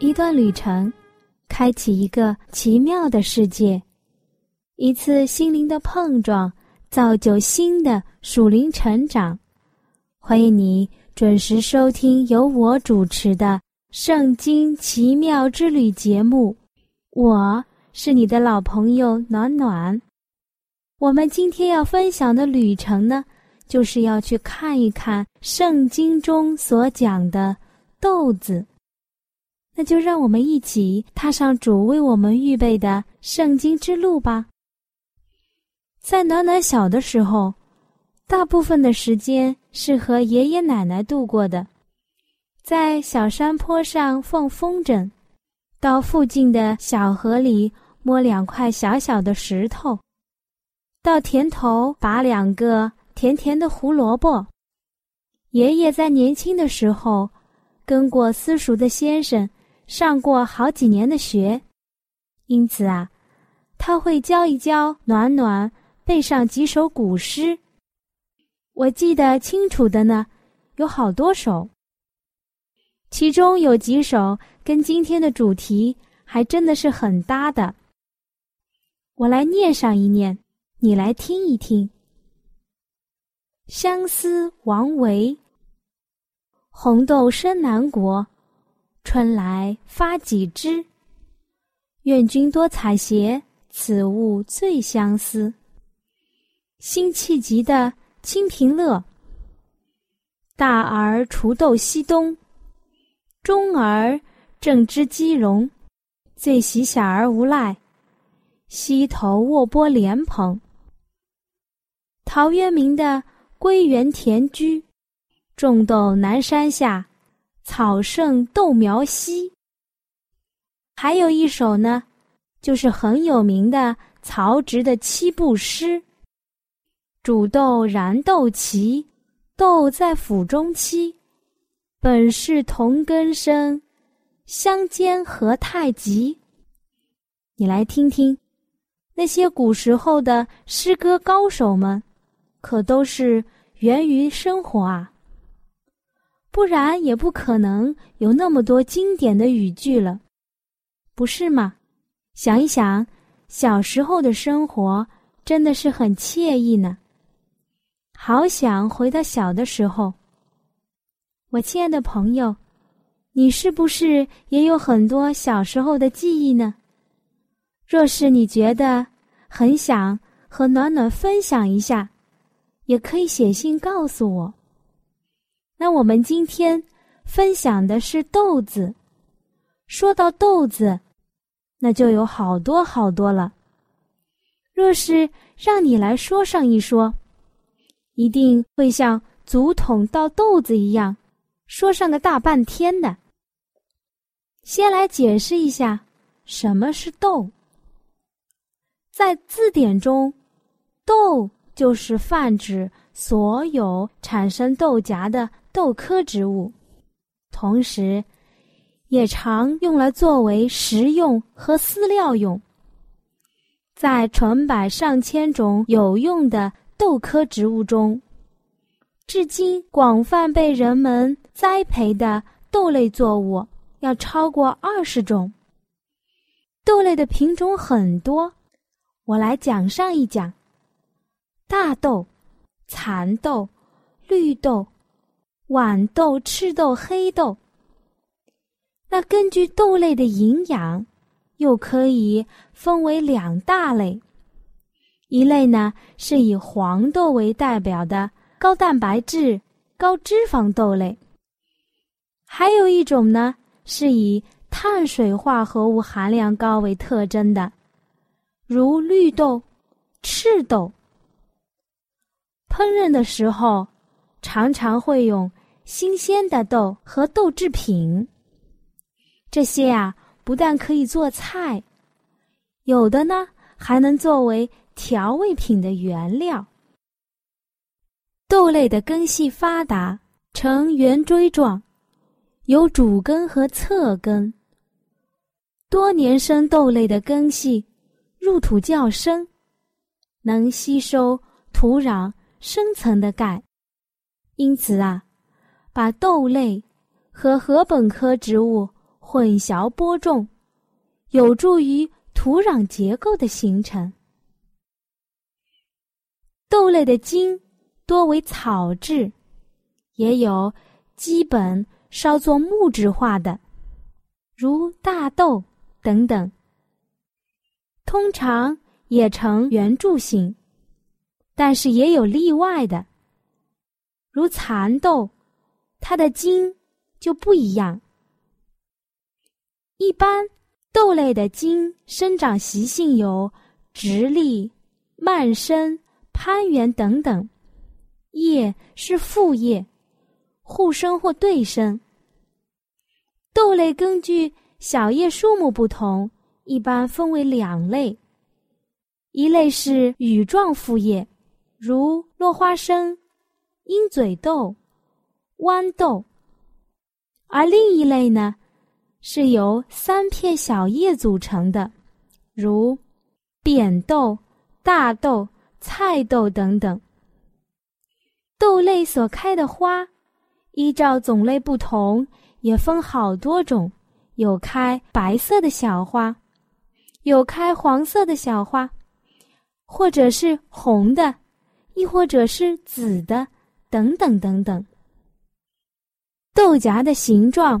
一段旅程，开启一个奇妙的世界；一次心灵的碰撞，造就新的属灵成长。欢迎你准时收听由我主持的《圣经奇妙之旅》节目，我是你的老朋友暖暖。我们今天要分享的旅程呢，就是要去看一看圣经中所讲的豆子。那就让我们一起踏上主为我们预备的圣经之路吧。在暖暖小的时候，大部分的时间是和爷爷奶奶度过的，在小山坡上放风筝，到附近的小河里摸两块小小的石头。到田头拔两个甜甜的胡萝卜。爷爷在年轻的时候，跟过私塾的先生上过好几年的学，因此啊，他会教一教暖暖背上几首古诗。我记得清楚的呢，有好多首，其中有几首跟今天的主题还真的是很搭的。我来念上一念。你来听一听。相思王维，红豆生南国，春来发几枝。愿君多采撷，此物最相思。辛弃疾的《清平乐》，大儿锄豆溪东，中儿正织鸡笼，最喜小儿无赖，溪头卧剥莲蓬。陶渊明的《归园田居》，种豆南山下，草盛豆苗稀。还有一首呢，就是很有名的曹植的七步诗：煮豆燃豆萁，豆在釜中泣。本是同根生，相煎何太急。你来听听，那些古时候的诗歌高手们。可都是源于生活啊，不然也不可能有那么多经典的语句了，不是吗？想一想，小时候的生活真的是很惬意呢，好想回到小的时候。我亲爱的朋友，你是不是也有很多小时候的记忆呢？若是你觉得很想和暖暖分享一下。也可以写信告诉我。那我们今天分享的是豆子。说到豆子，那就有好多好多了。若是让你来说上一说，一定会像竹筒倒豆子一样，说上个大半天的。先来解释一下什么是豆。在字典中，豆。就是泛指所有产生豆荚的豆科植物，同时，也常用来作为食用和饲料用。在成百上千种有用的豆科植物中，至今广泛被人们栽培的豆类作物要超过二十种。豆类的品种很多，我来讲上一讲。大豆、蚕豆、绿豆、豌豆、赤豆、黑豆。那根据豆类的营养，又可以分为两大类。一类呢是以黄豆为代表的高蛋白质、高脂肪豆类；还有一种呢是以碳水化合物含量高为特征的，如绿豆、赤豆。烹饪的时候，常常会用新鲜的豆和豆制品。这些啊，不但可以做菜，有的呢还能作为调味品的原料。豆类的根系发达，呈圆锥状，有主根和侧根。多年生豆类的根系入土较深，能吸收土壤深层的钙，因此啊，把豆类和禾本科植物混淆播种，有助于土壤结构的形成。豆类的茎。多为草质，也有基本稍作木质化的，如大豆等等。通常也呈圆柱形，但是也有例外的，如蚕豆，它的茎就不一样。一般豆类的茎生长习性有直立、蔓生、攀援等等。叶是复叶，互生或对生。豆类根据小叶数目不同，一般分为两类：一类是羽状复叶，如落花生、鹰嘴豆、豌豆；而另一类呢，是由三片小叶组成的，如扁豆、大豆、菜豆等等。豆类所开的花，依照种类不同，也分好多种。有开白色的小花，有开黄色的小花，或者是红的，亦或者是紫的，等等等等。豆荚的形状、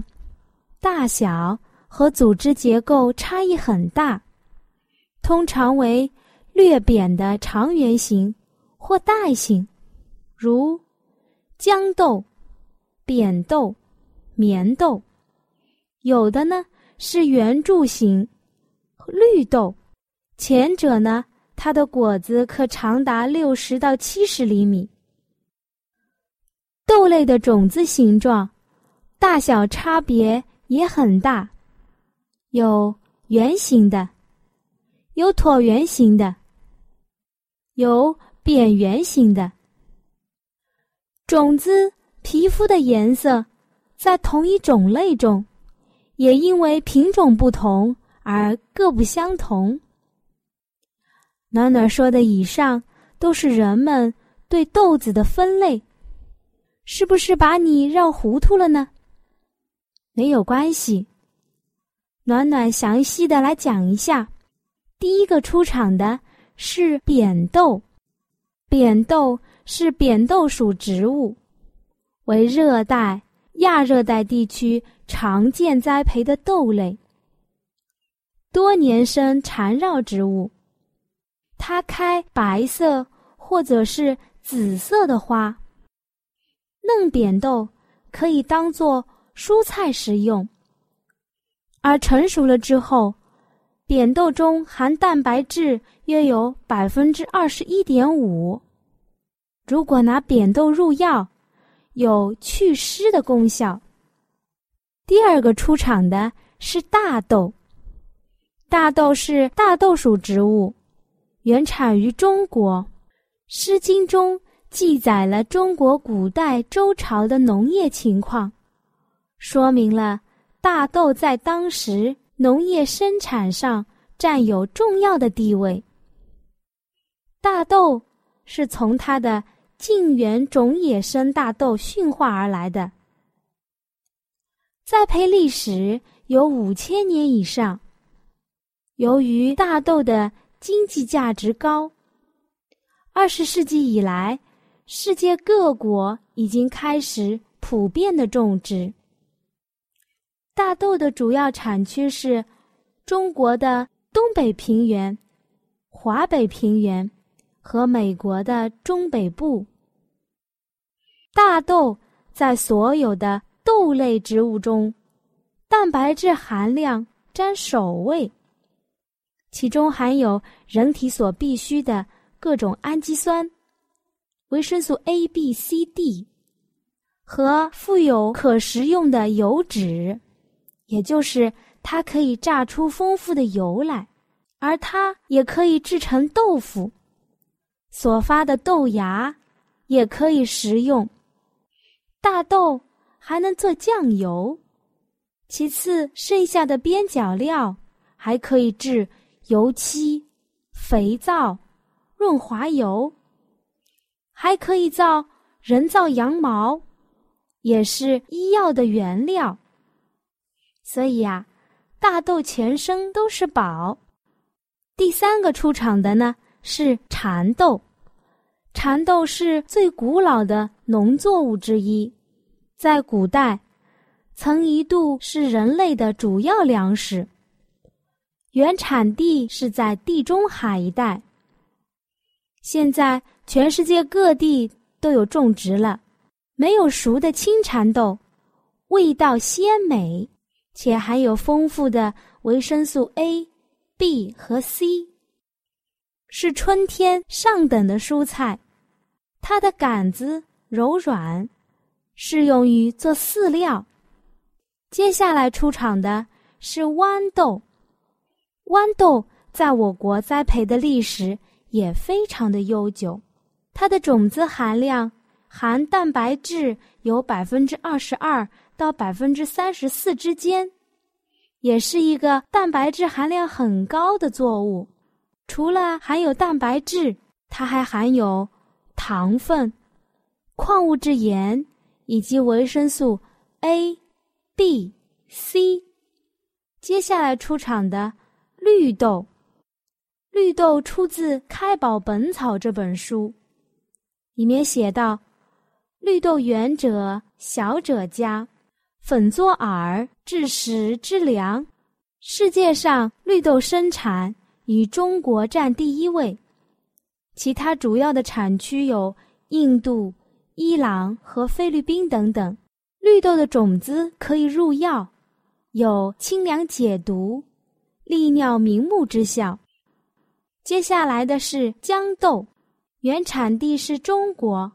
大小和组织结构差异很大，通常为略扁的长圆形或带形。如豇豆、扁豆、棉豆，有的呢是圆柱形绿豆，前者呢，它的果子可长达六十到七十厘米。豆类的种子形状、大小差别也很大，有圆形的，有椭圆形的，有扁圆形的。种子皮肤的颜色，在同一种类中，也因为品种不同而各不相同。暖暖说的以上都是人们对豆子的分类，是不是把你绕糊涂了呢？没有关系，暖暖详细的来讲一下。第一个出场的是扁豆，扁豆。是扁豆属植物，为热带、亚热带地区常见栽培的豆类。多年生缠绕植物，它开白色或者是紫色的花。嫩扁豆可以当做蔬菜食用，而成熟了之后，扁豆中含蛋白质约有百分之二十一点五。如果拿扁豆入药，有祛湿的功效。第二个出场的是大豆，大豆是大豆属植物，原产于中国。《诗经》中记载了中国古代周朝的农业情况，说明了大豆在当时农业生产上占有重要的地位。大豆是从它的。近缘种野生大豆驯化而来的，栽培历史有五千年以上。由于大豆的经济价值高，二十世纪以来，世界各国已经开始普遍的种植。大豆的主要产区是中国的东北平原、华北平原。和美国的中北部，大豆在所有的豆类植物中，蛋白质含量占首位。其中含有人体所必需的各种氨基酸、维生素 A、B、C、D 和富有可食用的油脂，也就是它可以榨出丰富的油来，而它也可以制成豆腐。所发的豆芽也可以食用，大豆还能做酱油。其次，剩下的边角料还可以制油漆、肥皂、润滑油，还可以造人造羊毛。也是医药的原料，所以呀，大豆全身都是宝。第三个出场的呢是蚕豆，蚕豆是最古老的农作物之一，在古代曾一度是人类的主要粮食。原产地是在地中海一带，现在全世界各地都有种植了。没有熟的青蚕豆，味道鲜美，且含有丰富的维生素 A、B 和 C，是春天上等的蔬菜。它的杆子柔软，适用于做饲料。接下来出场的是豌豆，豌豆在我国栽培的历史也非常的悠久，它的种子含量。含蛋白质有百分之二十二到百分之三十四之间，也是一个蛋白质含量很高的作物。除了含有蛋白质，它还含有糖分、矿物质盐以及维生素 A、B、C。接下来出场的绿豆，绿豆出自《开宝本草》这本书，里面写道。绿豆圆者，小者佳，粉作饵，制食之粮。世界上绿豆生产以中国占第一位，其他主要的产区有印度、伊朗和菲律宾等等。绿豆的种子可以入药，有清凉解毒、利尿明目之效。接下来的是豇豆，原产地是中国。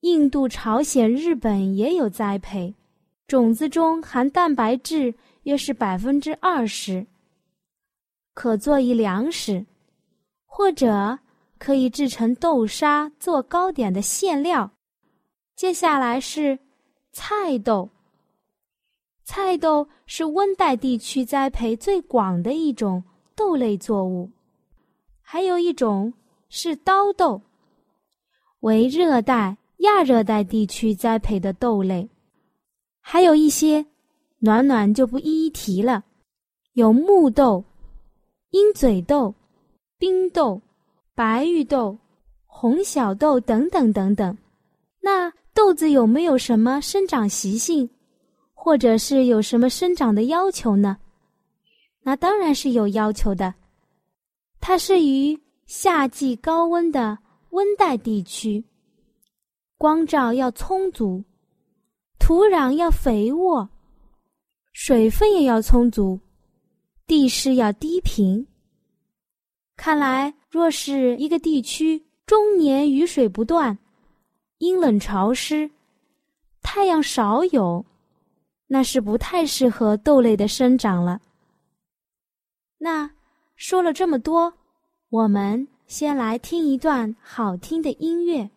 印度、朝鲜、日本也有栽培，种子中含蛋白质约是百分之二十，可做一粮食，或者可以制成豆沙做糕点的馅料。接下来是菜豆，菜豆是温带地区栽培最广的一种豆类作物，还有一种是刀豆，为热带。亚热带地区栽培的豆类，还有一些暖暖就不一一提了，有木豆、鹰嘴豆、冰豆、白玉豆、红小豆等等等等。那豆子有没有什么生长习性，或者是有什么生长的要求呢？那当然是有要求的，它是于夏季高温的温带地区。光照要充足，土壤要肥沃，水分也要充足，地势要低平。看来，若是一个地区终年雨水不断，阴冷潮湿，太阳少有，那是不太适合豆类的生长了。那说了这么多，我们先来听一段好听的音乐。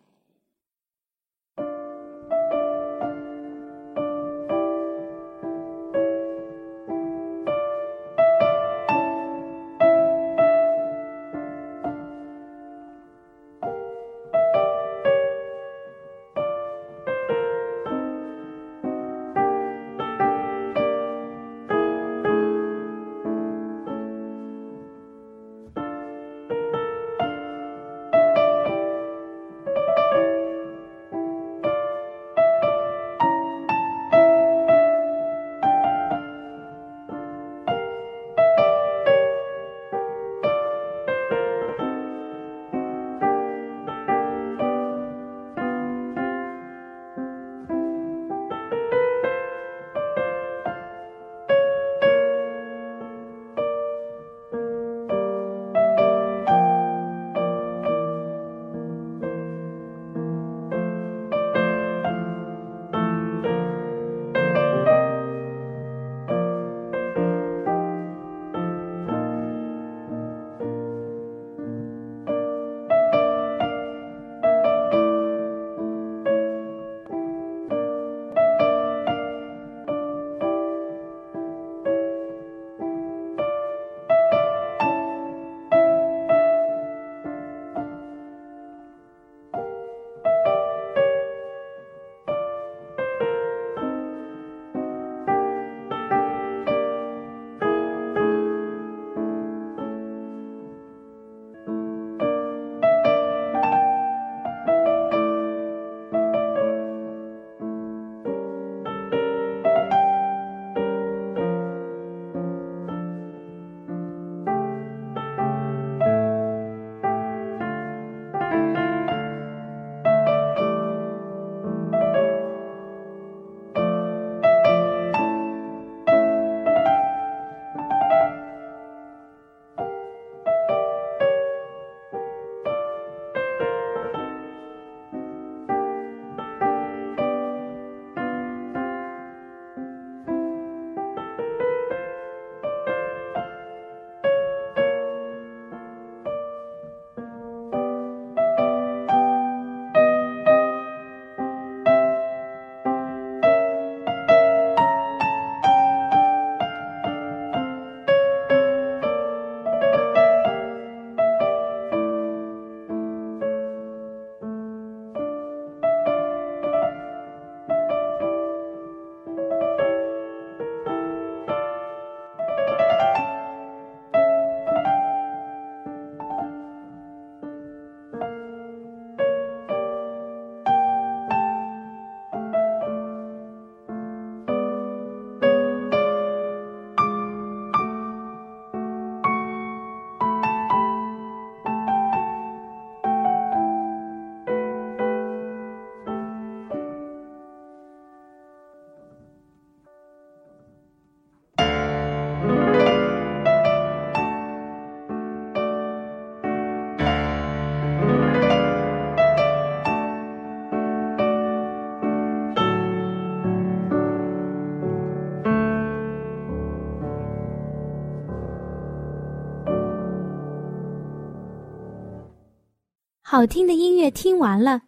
好听的音乐听完了，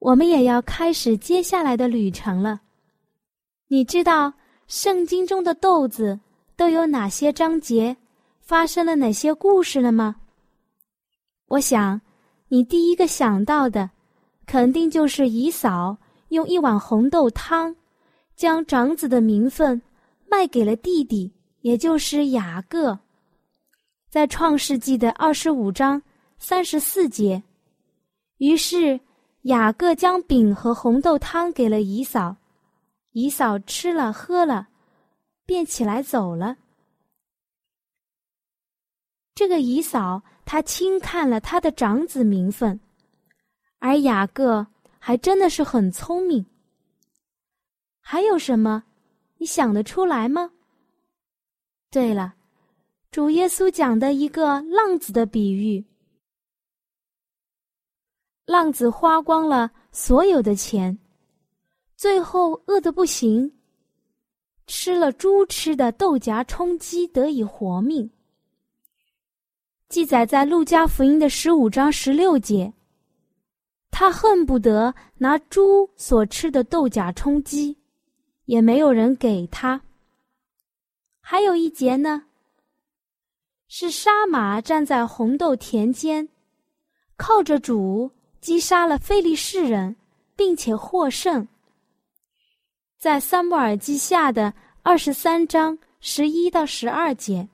我们也要开始接下来的旅程了。你知道圣经中的豆子都有哪些章节，发生了哪些故事了吗？我想，你第一个想到的，肯定就是姨嫂用一碗红豆汤，将长子的名分卖给了弟弟，也就是雅各。在创世纪的二十五章三十四节。于是，雅各将饼和红豆汤给了姨嫂，姨嫂吃了喝了，便起来走了。这个姨嫂，她轻看了他的长子名分，而雅各还真的是很聪明。还有什么，你想得出来吗？对了，主耶稣讲的一个浪子的比喻。浪子花光了所有的钱，最后饿得不行，吃了猪吃的豆荚充饥得以活命。记载在路加福音的十五章十六节。他恨不得拿猪所吃的豆荚充饥，也没有人给他。还有一节呢，是杀马站在红豆田间，靠着主。击杀了非利士人，并且获胜。在《撒母耳记下》的二十三章十一到十二节。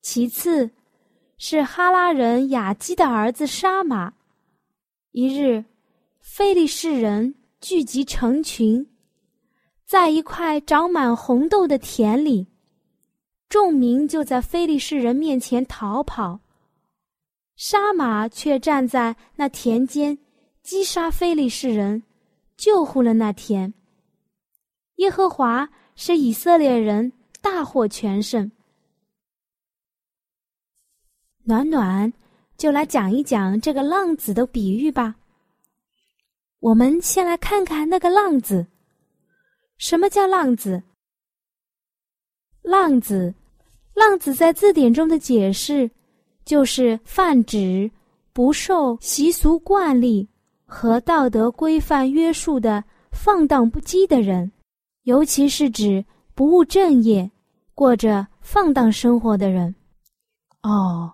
其次，是哈拉人雅基的儿子沙马。一日，非利士人聚集成群，在一块长满红豆的田里，众民就在非利士人面前逃跑。杀马却站在那田间，击杀非利士人，救护了那田。耶和华使以色列人大获全胜。暖暖，就来讲一讲这个浪子的比喻吧。我们先来看看那个浪子。什么叫浪子？浪子，浪子在字典中的解释。就是泛指不受习俗惯例和道德规范约束的放荡不羁的人，尤其是指不务正业、过着放荡生活的人。哦，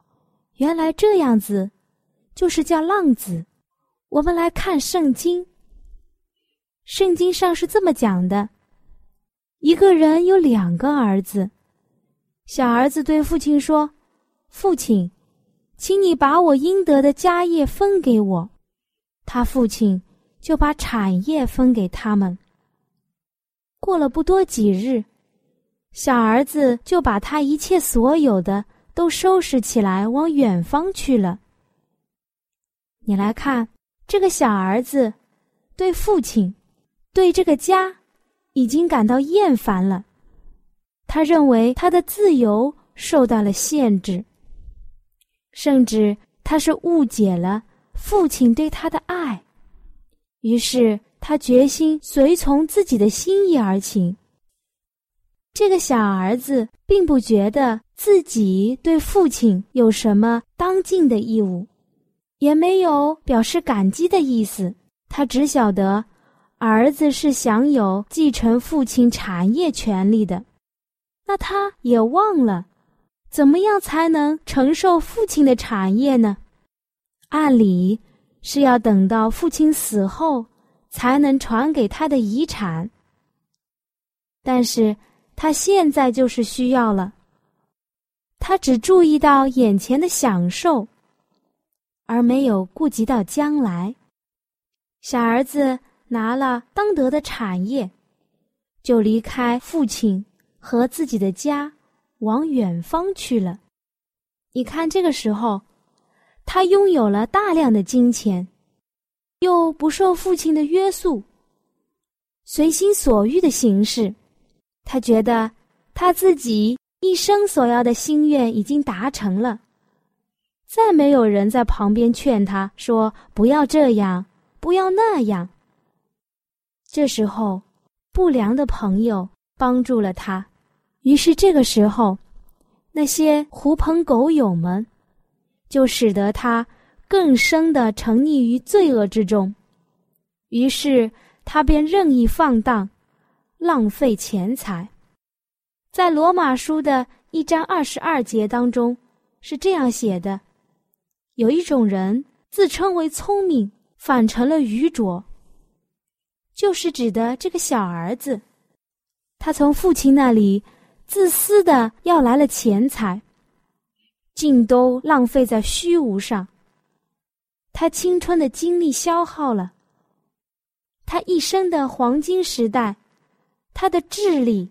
原来这样子，就是叫浪子。我们来看圣经，圣经上是这么讲的：一个人有两个儿子，小儿子对父亲说：“父亲。”请你把我应得的家业分给我，他父亲就把产业分给他们。过了不多几日，小儿子就把他一切所有的都收拾起来，往远方去了。你来看，这个小儿子对父亲、对这个家已经感到厌烦了，他认为他的自由受到了限制。甚至他是误解了父亲对他的爱，于是他决心随从自己的心意而行。这个小儿子并不觉得自己对父亲有什么当尽的义务，也没有表示感激的意思。他只晓得儿子是享有继承父亲产业权利的，那他也忘了。怎么样才能承受父亲的产业呢？按理是要等到父亲死后才能传给他的遗产。但是他现在就是需要了，他只注意到眼前的享受，而没有顾及到将来。小儿子拿了当得的产业，就离开父亲和自己的家。往远方去了。你看，这个时候，他拥有了大量的金钱，又不受父亲的约束，随心所欲的行事。他觉得他自己一生所要的心愿已经达成了，再没有人在旁边劝他说：“不要这样，不要那样。”这时候，不良的朋友帮助了他。于是这个时候，那些狐朋狗友们，就使得他更深的沉溺于罪恶之中，于是他便任意放荡，浪费钱财。在罗马书的一章二十二节当中是这样写的：有一种人自称为聪明，反成了愚拙。就是指的这个小儿子，他从父亲那里自私的要来了钱财，尽都浪费在虚无上。他青春的精力消耗了，他一生的黄金时代，他的智力。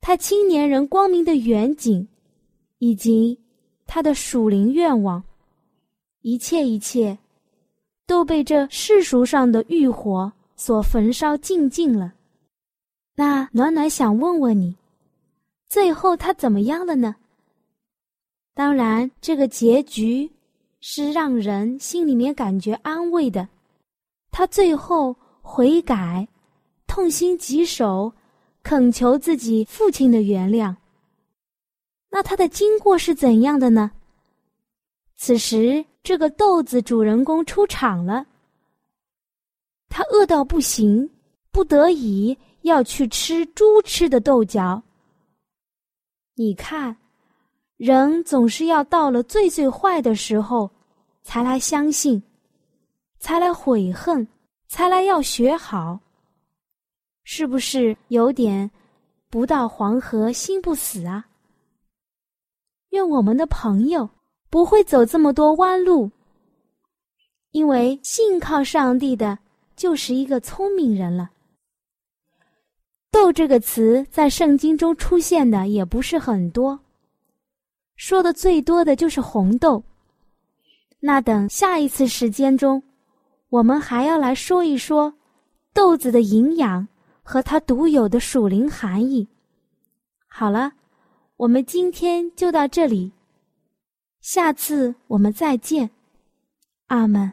他青年人光明的远景，以及他的属灵愿望，一切一切，都被这世俗上的欲火所焚烧尽尽了。那暖暖想问问你，最后他怎么样了呢？当然，这个结局是让人心里面感觉安慰的。他最后悔改，痛心疾首。恳求自己父亲的原谅。那他的经过是怎样的呢？此时，这个豆子主人公出场了。他饿到不行，不得已要去吃猪吃的豆角。你看，人总是要到了最最坏的时候，才来相信，才来悔恨，才来要学好。是不是有点不到黄河心不死啊？愿我们的朋友不会走这么多弯路，因为信靠上帝的就是一个聪明人了。豆这个词在圣经中出现的也不是很多，说的最多的就是红豆。那等下一次时间中，我们还要来说一说豆子的营养。和它独有的属灵含义。好了，我们今天就到这里，下次我们再见，阿门。